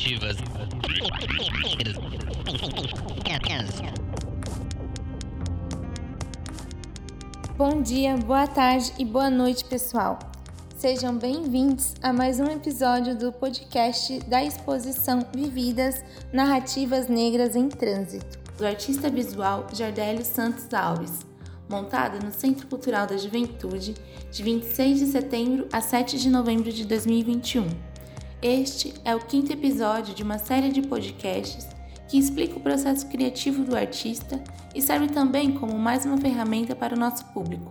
narrativas. Bom dia, boa tarde e boa noite, pessoal. Sejam bem-vindos a mais um episódio do podcast da exposição Vividas Narrativas Negras em Trânsito, do artista visual Jardélio Santos Alves, montada no Centro Cultural da Juventude, de 26 de setembro a 7 de novembro de 2021. Este é o quinto episódio de uma série de podcasts que explica o processo criativo do artista e serve também como mais uma ferramenta para o nosso público.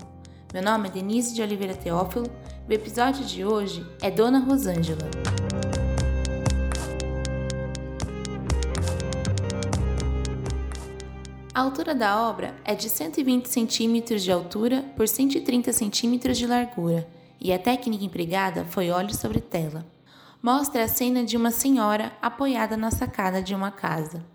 Meu nome é Denise de Oliveira Teófilo e o episódio de hoje é Dona Rosângela. A altura da obra é de 120 centímetros de altura por 130 centímetros de largura e a técnica empregada foi óleo sobre tela. Mostra a cena de uma senhora apoiada na sacada de uma casa.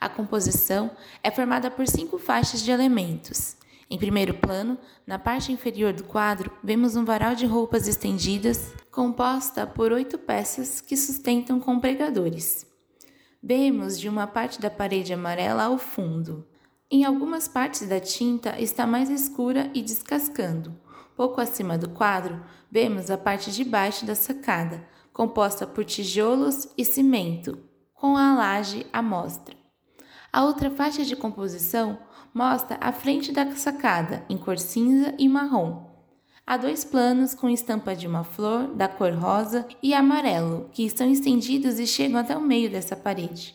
A composição é formada por cinco faixas de elementos. Em primeiro plano, na parte inferior do quadro, vemos um varal de roupas estendidas, composta por oito peças que sustentam com pregadores. Vemos de uma parte da parede amarela ao fundo. Em algumas partes da tinta está mais escura e descascando. Pouco acima do quadro, vemos a parte de baixo da sacada, composta por tijolos e cimento, com a laje à mostra. A outra faixa de composição mostra a frente da sacada, em cor cinza e marrom. Há dois planos com estampa de uma flor, da cor rosa e amarelo, que estão estendidos e chegam até o meio dessa parede.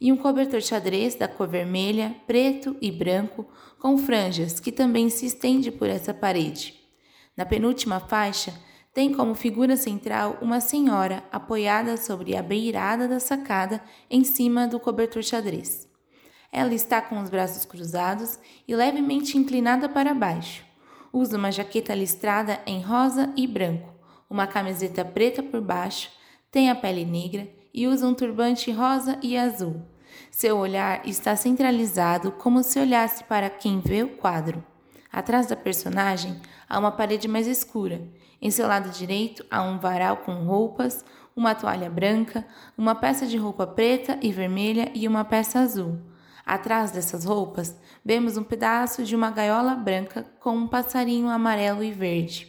E um cobertor xadrez da cor vermelha, preto e branco, com franjas, que também se estende por essa parede. Na penúltima faixa, tem como figura central uma senhora apoiada sobre a beirada da sacada em cima do cobertor xadrez. Ela está com os braços cruzados e levemente inclinada para baixo. Usa uma jaqueta listrada em rosa e branco, uma camiseta preta por baixo, tem a pele negra e usa um turbante rosa e azul. Seu olhar está centralizado como se olhasse para quem vê o quadro. Atrás da personagem há uma parede mais escura. Em seu lado direito há um varal com roupas, uma toalha branca, uma peça de roupa preta e vermelha e uma peça azul. Atrás dessas roupas, vemos um pedaço de uma gaiola branca com um passarinho amarelo e verde.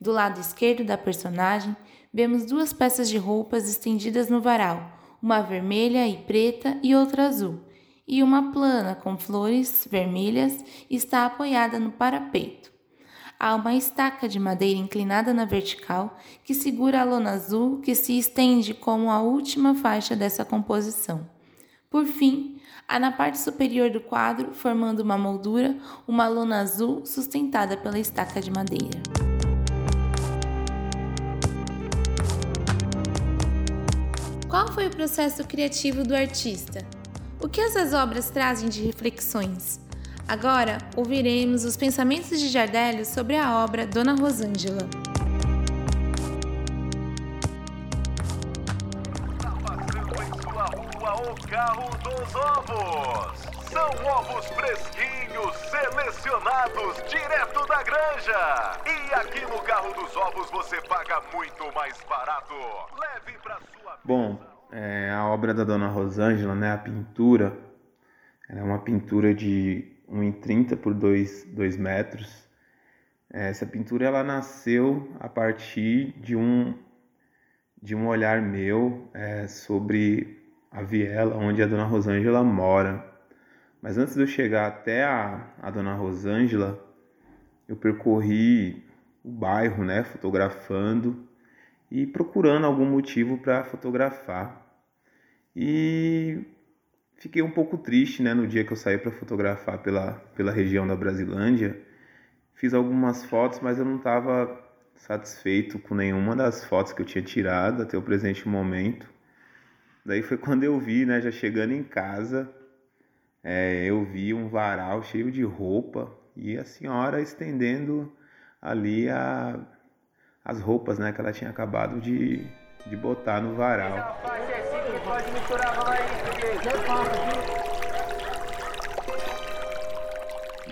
Do lado esquerdo da personagem, vemos duas peças de roupas estendidas no varal, uma vermelha e preta e outra azul, e uma plana com flores vermelhas está apoiada no parapeito. Há uma estaca de madeira inclinada na vertical que segura a lona azul que se estende como a última faixa dessa composição. Por fim, há na parte superior do quadro, formando uma moldura, uma lona azul sustentada pela estaca de madeira. Qual foi o processo criativo do artista? O que essas obras trazem de reflexões? Agora ouviremos os pensamentos de Jardélio sobre a obra Dona Rosângela. o carro dos ovos. São ovos fresquinhos, selecionados direto da granja. E aqui no carro dos ovos você paga muito mais barato. Leve para sua Bom, é, a obra da Dona Rosângela, né, a pintura, é uma pintura de 1,30 por 2, 2 metros. Essa pintura ela nasceu a partir de um, de um olhar meu é, sobre a viela onde a Dona Rosângela mora. Mas antes de eu chegar até a, a Dona Rosângela, eu percorri o bairro, né, fotografando e procurando algum motivo para fotografar. E fiquei um pouco triste, né, no dia que eu saí para fotografar pela, pela região da Brasilândia. Fiz algumas fotos, mas eu não estava satisfeito com nenhuma das fotos que eu tinha tirado até o presente momento. Daí foi quando eu vi, né, já chegando em casa, é, eu vi um varal cheio de roupa e a senhora estendendo ali a, as roupas, né, que ela tinha acabado de, de botar no varal.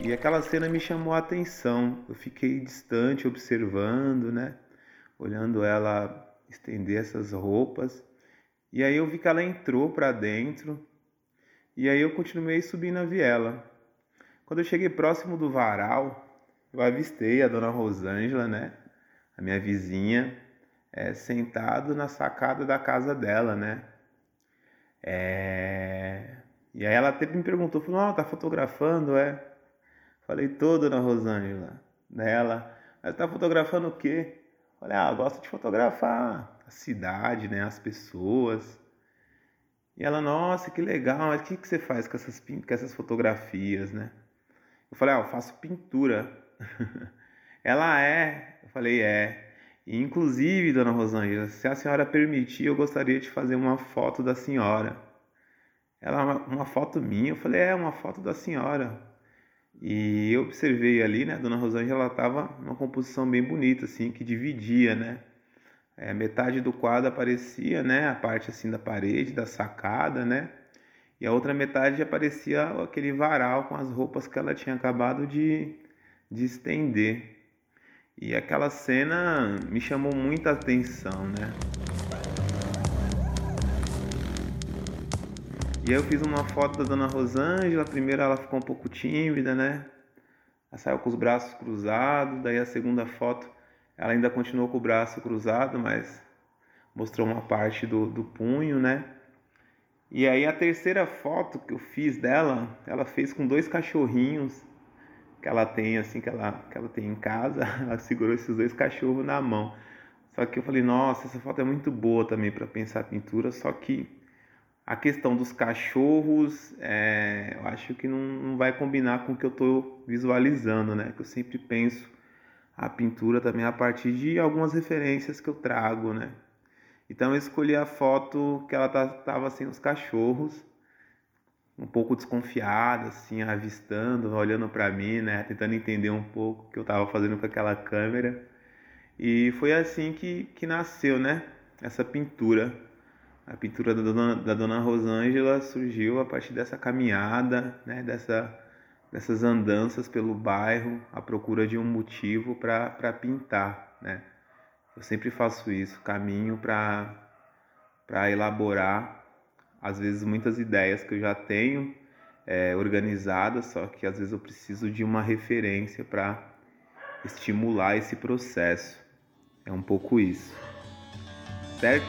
E aquela cena me chamou a atenção. Eu fiquei distante, observando, né, olhando ela estender essas roupas E aí eu vi que ela entrou para dentro. E aí eu continuei subindo a viela. Quando eu cheguei próximo do varal, eu avistei a dona Rosângela, né? A minha vizinha, é, sentado na sacada da casa dela, né? É... E aí ela até me perguntou, falou, oh, tá fotografando, é? Falei, tô, dona Rosângela. Nela, ela tá fotografando o quê? Falei, ah, gosto de fotografar a cidade, né? As pessoas. E ela, nossa, que legal, mas o que, que você faz com essas, com essas fotografias, né? Eu falei, ah, eu faço pintura. ela é, eu falei, é. E, inclusive, dona Rosângela, se a senhora permitir, eu gostaria de fazer uma foto da senhora. Ela, uma, uma foto minha? Eu falei, é, uma foto da senhora. E eu observei ali, né, a dona Rosângela, ela tava numa composição bem bonita, assim, que dividia, né? É, metade do quadro aparecia, né, a parte assim da parede, da sacada, né? E a outra metade aparecia aquele varal com as roupas que ela tinha acabado de, de estender. E aquela cena me chamou muita atenção, né? E aí eu fiz uma foto da dona Rosângela, primeiro ela ficou um pouco tímida, né? Ela saiu com os braços cruzados, daí a segunda foto ela ainda continuou com o braço cruzado, mas mostrou uma parte do, do punho, né? E aí a terceira foto que eu fiz dela, ela fez com dois cachorrinhos que ela tem assim que ela que ela tem em casa, ela segurou esses dois cachorros na mão. Só que eu falei, nossa, essa foto é muito boa também para pensar pintura, só que a questão dos cachorros, é, eu acho que não, não vai combinar com o que eu estou visualizando, né? Que eu sempre penso a pintura também a partir de algumas referências que eu trago, né? Então eu escolhi a foto que ela tava sem os cachorros, um pouco desconfiada, assim, avistando, olhando para mim, né, tentando entender um pouco o que eu estava fazendo com aquela câmera. E foi assim que, que nasceu, né, essa pintura. A pintura da dona, da dona Rosângela surgiu a partir dessa caminhada, né, dessa, dessas andanças pelo bairro, à procura de um motivo para pintar, né. Eu sempre faço isso, caminho para elaborar, às vezes, muitas ideias que eu já tenho é, organizadas, só que às vezes eu preciso de uma referência para estimular esse processo. É um pouco isso. Certo?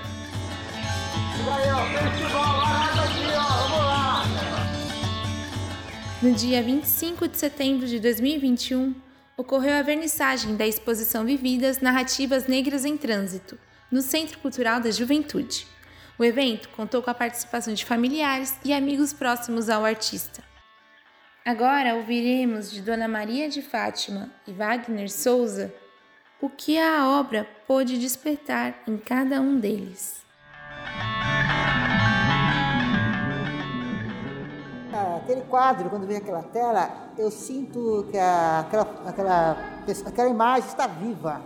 No dia 25 de setembro de 2021, ocorreu a vernissagem da exposição Vividas Narrativas Negras em Trânsito, no Centro Cultural da Juventude. O evento contou com a participação de familiares e amigos próximos ao artista. Agora ouviremos de Dona Maria de Fátima e Wagner Souza o que a obra pôde despertar em cada um deles. aquele quadro, quando vem aquela tela, eu sinto que a, aquela, aquela, aquela imagem está viva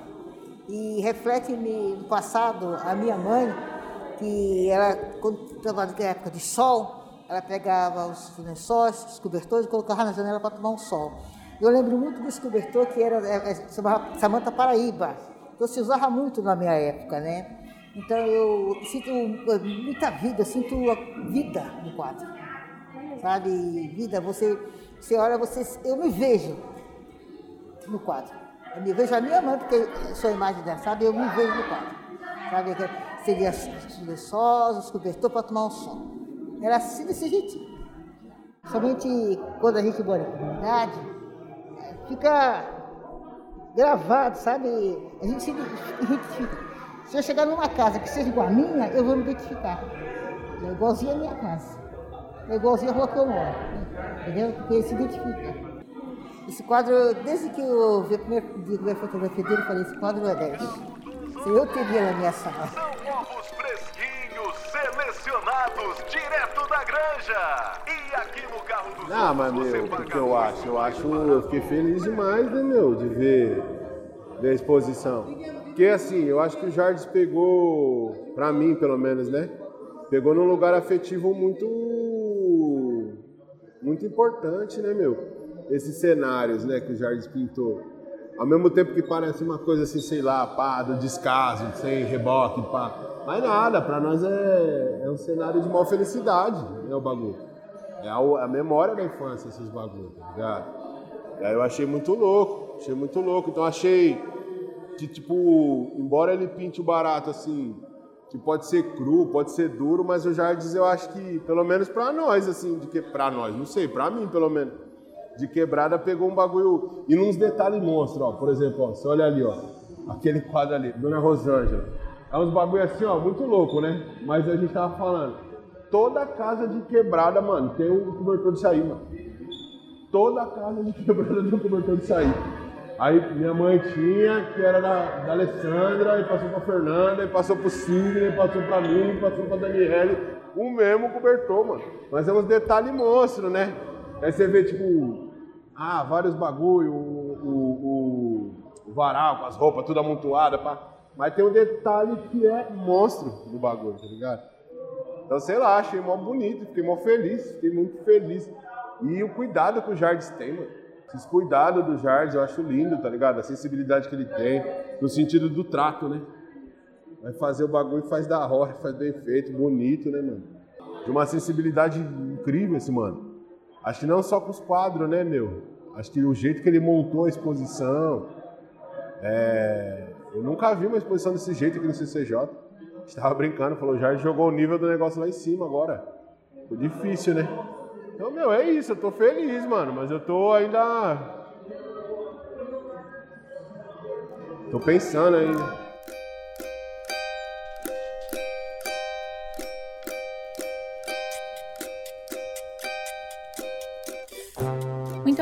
e reflete-me no passado a minha mãe, que ela, quando estava na época de sol, ela pegava os lençóis, os cobertores e colocava na janela para tomar um sol. Eu lembro muito desse cobertor que era, é, é, chamava Samanta Paraíba, que se usava muito na minha época, né? Então eu sinto muita vida, sinto a vida no quadro sabe? Vida, você, você olha, você, eu me vejo no quadro. Eu me vejo a minha mãe, porque eu sou a imagem dela, sabe? Eu me vejo no quadro. Seria lençóis, os cobertores para tomar um som. Era assim desse jeitinho. Somente quando a gente mora em comunidade, fica gravado, sabe? A gente se identifica. Se eu chegar numa casa que seja igual a minha, eu vou me identificar. É igualzinho a minha casa. É igualzinho a rua que eu moro, entendeu? Porque se identifica. Esse quadro, desde que eu vi a primeira fotografia dele, eu falei, esse quadro é 10. Se eu teria na minha sala. São ovos fresquinhos, selecionados direto da granja. E aqui no carro dos Ah, mas meu, o que eu acho? Eu acho, eu fiquei feliz demais, né, meu, de ver, ver a exposição. Porque assim, eu acho que o Jardim pegou, pra mim pelo menos, né? Pegou num lugar afetivo muito muito importante, né, meu? Esses cenários, né, que o Jardim pintou. Ao mesmo tempo que parece uma coisa assim, sei lá, pá, do descaso, sem reboque, pá. Mas nada, pra nós é, é um cenário de maior felicidade, né, o bagulho. É a, a memória da infância, esses bagulhos, tá ligado? Aí eu achei muito louco, achei muito louco. Então achei que, tipo, embora ele pinte o barato assim, que pode ser cru, pode ser duro, mas o Jardim eu acho que, pelo menos pra nós, assim, de que pra nós, não sei, pra mim pelo menos, de quebrada pegou um bagulho. E nos detalhes monstros, ó. Por exemplo, ó, você olha ali, ó. Aquele quadro ali, Dona Rosângela. É uns bagulho assim, ó, muito louco, né? Mas a gente tava falando. Toda casa de quebrada, mano, tem um cobertor de sair, mano. Toda casa de quebrada tem um cobertor de sair. Aí minha mãe tinha, que era da, da Alessandra, e passou pra Fernanda, e passou pro Sidney, passou pra mim, passou pra Daniele. O mesmo cobertor, mano. Mas é uns detalhes monstros, né? Aí você vê, tipo, ah, vários bagulho, o, o, o varal com as roupas tudo amontoada, pá. Mas tem um detalhe que é monstro no bagulho, tá ligado? Então, sei lá, achei mó bonito, fiquei mó feliz, fiquei muito feliz. E o cuidado que o Jardim tem, mano. Esse cuidado do Jardim eu acho lindo, tá ligado? A sensibilidade que ele tem, no sentido do trato, né? Vai fazer o bagulho faz da hora, faz bem feito, bonito, né, mano? De uma sensibilidade incrível esse mano. Acho que não só com os quadros, né, meu? Acho que o jeito que ele montou a exposição. É... Eu nunca vi uma exposição desse jeito aqui no CCJ. Estava brincando, falou, já jogou o nível do negócio lá em cima agora. Foi difícil, né? Então, meu, é isso, eu tô feliz, mano, mas eu tô ainda. Tô pensando ainda.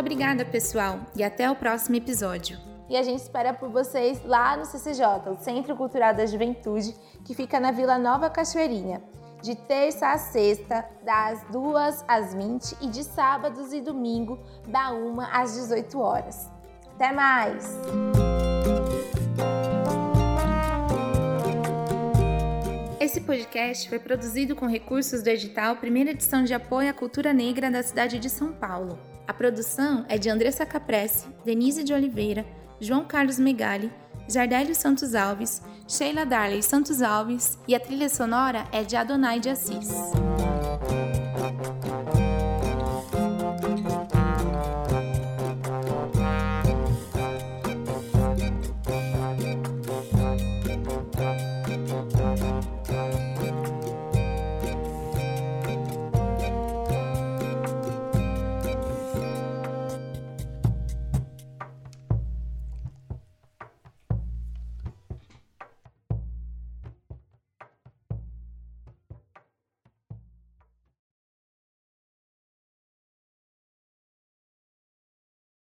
Obrigada, pessoal, e até o próximo episódio. E a gente espera por vocês lá no CCJ, o Centro Cultural da Juventude, que fica na Vila Nova Cachoeirinha, de terça a sexta, das 2 às 20 e de sábados e domingo, da 1 às 18 horas. Até mais! Esse podcast foi produzido com recursos do edital Primeira Edição de Apoio à Cultura Negra da cidade de São Paulo. A produção é de Andressa Capresse, Denise de Oliveira, João Carlos Megali, Jardélio Santos Alves, Sheila Darley Santos Alves e a trilha sonora é de Adonai de Assis.